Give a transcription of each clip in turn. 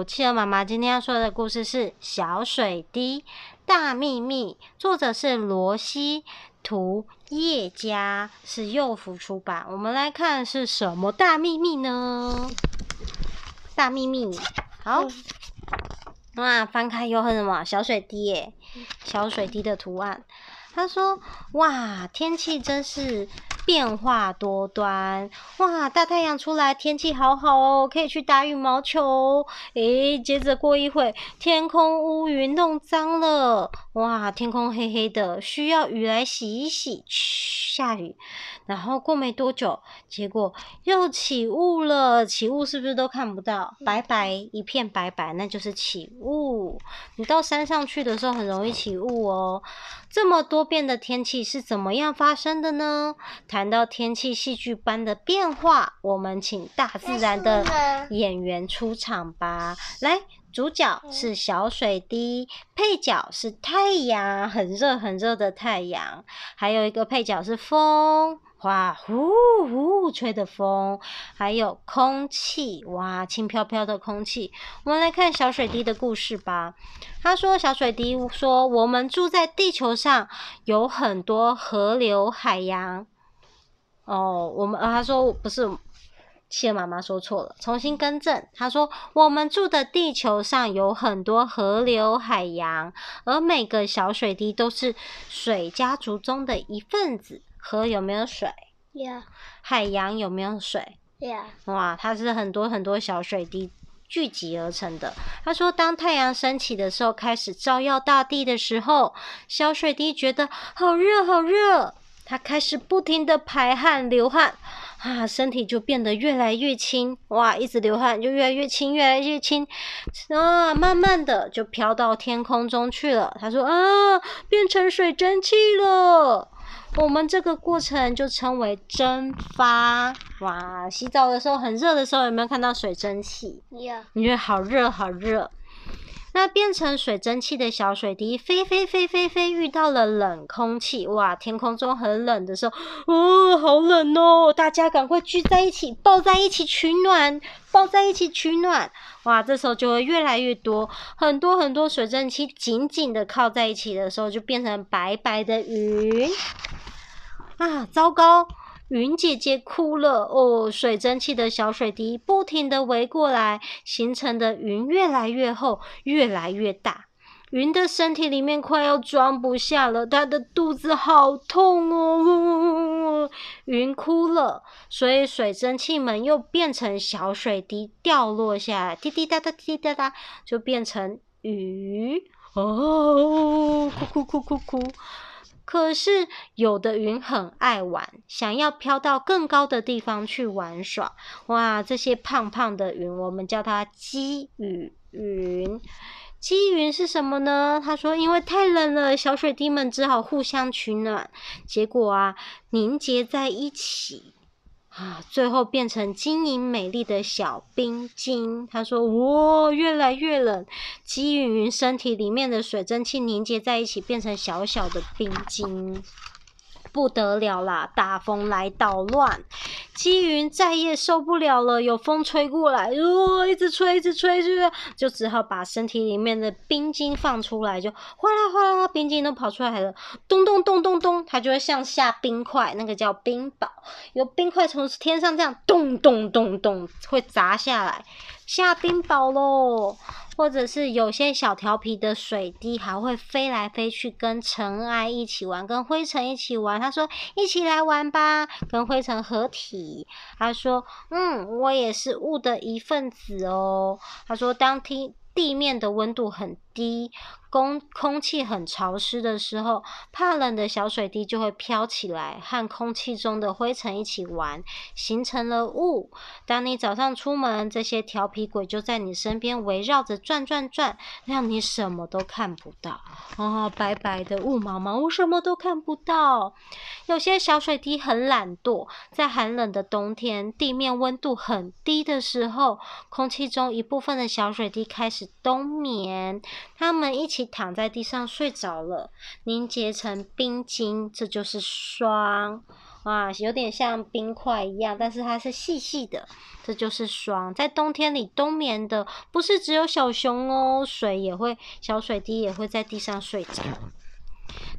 喽！企鹅妈妈今天要说的故事是《小水滴大秘密》，作者是罗西图叶家，是幼福出版。我们来看是什么大秘密呢？大秘密，好，哇，翻开又是什么？小水滴耶，小水滴的图案。他说：“哇，天气真是……”变化多端，哇！大太阳出来，天气好好哦，可以去打羽毛球。诶，接着过一会，天空乌云弄脏了，哇！天空黑黑的，需要雨来洗一洗。下雨。然后过没多久，结果又起雾了。起雾是不是都看不到？白白一片白白，那就是起雾。你到山上去的时候，很容易起雾哦。这么多变的天气是怎么样发生的呢？谈到天气戏剧般的变化，我们请大自然的演员出场吧。来，主角是小水滴，配角是太阳，很热很热的太阳，还有一个配角是风。哇呼呼吹的风，还有空气，哇，轻飘飘的空气。我们来看小水滴的故事吧。他说：“小水滴说，我们住在地球上，有很多河流、海洋。哦，我们……啊，他说不是，企鹅妈妈说错了，重新更正。他说，我们住的地球上有很多河流、海洋，而每个小水滴都是水家族中的一份子。”河有没有水？Yeah. 海洋有没有水？Yeah. 哇，它是很多很多小水滴聚集而成的。他说，当太阳升起的时候，开始照耀大地的时候，小水滴觉得好热好热，它开始不停的排汗流汗，啊，身体就变得越来越轻。哇，一直流汗就越来越轻，越来越轻，啊，慢慢的就飘到天空中去了。他说啊，变成水蒸气了。我们这个过程就称为蒸发。哇，洗澡的时候很热的时候，有没有看到水蒸气？有。你觉得好热好热。那变成水蒸气的小水滴飞飞飞飞飞，遇到了冷空气。哇，天空中很冷的时候，哦，好冷哦！大家赶快聚在一起，抱在一起取暖，抱在一起取暖。哇，这时候就会越来越多，很多很多水蒸气紧紧的靠在一起的时候，就变成白白的云。啊，糟糕！云姐姐哭了哦，水蒸气的小水滴不停地围过来，形成的云越来越厚，越来越大。云的身体里面快要装不下了，它的肚子好痛哦！云哭了，所以水蒸气们又变成小水滴掉落下来，滴滴答答，滴滴答答，就变成雨哦！哭哭哭哭哭。可是有的云很爱玩，想要飘到更高的地方去玩耍。哇，这些胖胖的云，我们叫它积雨云。积云是什么呢？他说，因为太冷了，小水滴们只好互相取暖，结果啊，凝结在一起。啊，最后变成晶莹美丽的小冰晶。他说：“哇，越来越冷，积云身体里面的水蒸气凝结在一起，变成小小的冰晶。”不得了啦！大风来捣乱，积云再也受不了了。有风吹过来，哦，一直吹，一直吹，是不是？就只好把身体里面的冰晶放出来，就哗啦哗啦，冰晶都跑出来了。咚咚咚咚咚，它就会像下冰块，那个叫冰雹。有冰块从天上这样咚咚咚咚会砸下来，下冰雹喽。或者是有些小调皮的水滴还会飞来飞去，跟尘埃一起玩，跟灰尘一起玩。他说：“一起来玩吧，跟灰尘合体。”他说：“嗯，我也是雾的一份子哦。”他说：“当听。”地面的温度很低，空空气很潮湿的时候，怕冷的小水滴就会飘起来，和空气中的灰尘一起玩，形成了雾。当你早上出门，这些调皮鬼就在你身边围绕着转转转，让你什么都看不到。哦，白白的雾茫茫，我什么都看不到。有些小水滴很懒惰，在寒冷的冬天，地面温度很低的时候，空气中一部分的小水滴开始。冬眠，他们一起躺在地上睡着了，凝结成冰晶，这就是霜。啊，有点像冰块一样，但是它是细细的，这就是霜。在冬天里冬眠的不是只有小熊哦，水也会，小水滴也会在地上睡着。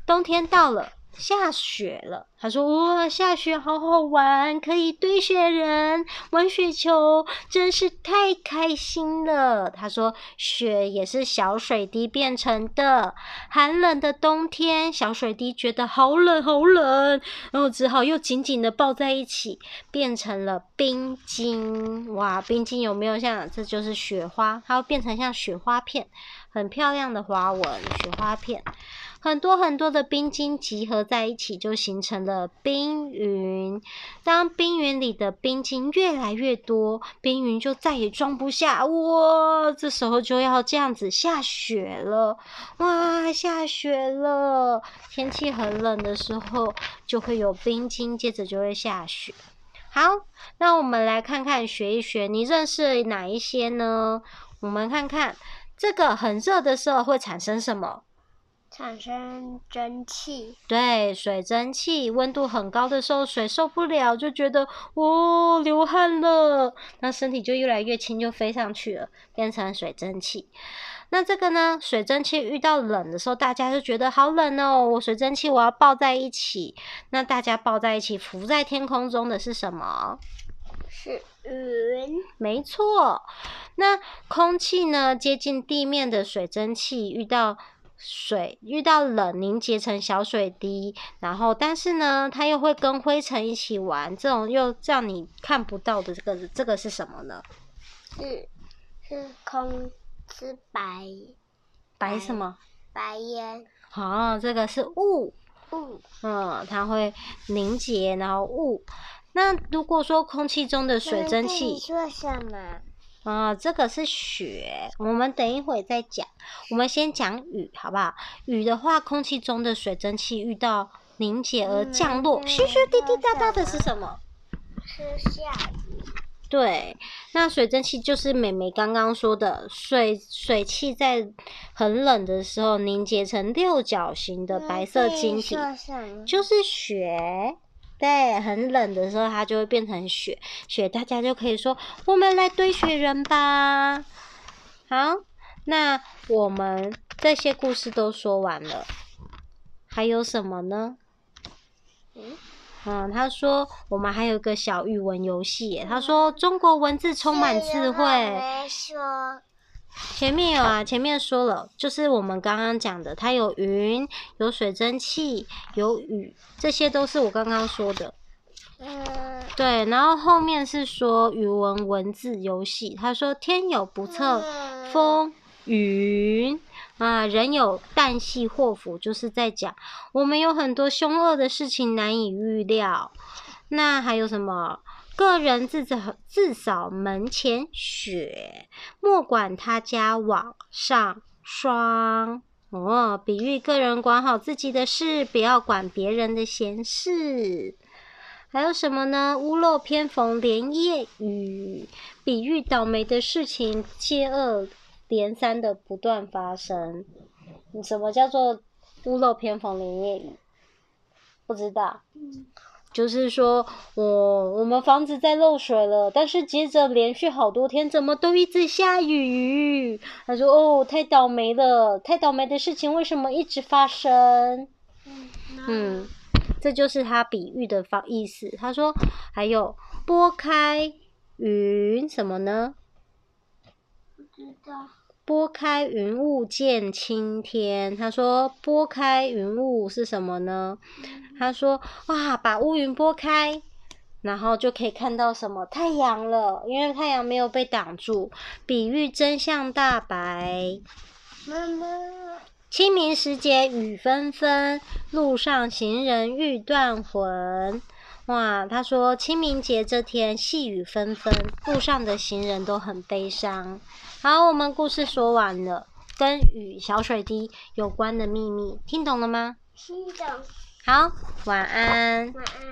冬天到了。下雪了，他说：“哇，下雪好好玩，可以堆雪人、玩雪球，真是太开心了。”他说：“雪也是小水滴变成的。寒冷的冬天，小水滴觉得好冷好冷，然后只好又紧紧的抱在一起，变成了冰晶。哇，冰晶有没有像？这就是雪花，它会变成像雪花片，很漂亮的花纹，雪花片。”很多很多的冰晶集合在一起，就形成了冰云。当冰云里的冰晶越来越多，冰云就再也装不下，哇！这时候就要这样子下雪了，哇！下雪了。天气很冷的时候，就会有冰晶，接着就会下雪。好，那我们来看看学一学，你认识哪一些呢？我们看看这个很热的时候会产生什么？产生蒸汽，对，水蒸气。温度很高的时候，水受不了，就觉得哦，流汗了，那身体就越来越轻，就飞上去了，变成水蒸气。那这个呢，水蒸气遇到冷的时候，大家就觉得好冷哦，我水蒸气我要抱在一起。那大家抱在一起，浮在天空中的是什么？是云。没错。那空气呢，接近地面的水蒸气遇到。水遇到冷凝结成小水滴，然后但是呢，它又会跟灰尘一起玩，这种又让你看不到的这个这个是什么呢？是是空是白白什么？白烟。好，这个是雾雾，嗯，它会凝结，然后雾。那如果说空气中的水蒸气，说什么？啊，这个是雪，我们等一会再讲。我们先讲雨，好不好？雨的话，空气中的水蒸气遇到凝结而降落，嘘嘘滴滴答答的是什么？是下雨。对，那水蒸气就是美美刚刚说的水，水汽在很冷的时候凝结成六角形的白色晶体，就是雪。对，很冷的时候，它就会变成雪。雪，大家就可以说，我们来堆雪人吧。好，那我们这些故事都说完了，还有什么呢？嗯，嗯，他说我们还有个小语文游戏耶。他说中国文字充满智慧。前面有啊，前面说了，就是我们刚刚讲的，它有云，有水蒸气，有雨，这些都是我刚刚说的。嗯。对，然后后面是说语文文字游戏，他说天有不测风云啊，人有旦夕祸福，就是在讲我们有很多凶恶的事情难以预料。那还有什么？个人自扫自扫门前雪，莫管他家网上霜。哦，比喻个人管好自己的事，不要管别人的闲事。还有什么呢？屋漏偏逢连夜雨，比喻倒霉的事情接二连三的不断发生。什么叫做屋漏偏逢连夜雨？不知道。就是说，我、哦、我们房子在漏水了，但是接着连续好多天，怎么都一直下雨？他说：“哦，太倒霉了，太倒霉的事情为什么一直发生？”嗯，嗯，这就是他比喻的方意思。他说：“还有拨开云什么呢？”不知道。拨开云雾见青天。他说：“拨开云雾是什么呢？”他说：“哇，把乌云拨开，然后就可以看到什么太阳了，因为太阳没有被挡住，比喻真相大白。”妈妈，清明时节雨纷纷，路上行人欲断魂。哇，他说清明节这天细雨纷纷，路上的行人都很悲伤。好，我们故事说完了，跟雨小水滴有关的秘密，听懂了吗？听懂。好，晚安。晚安。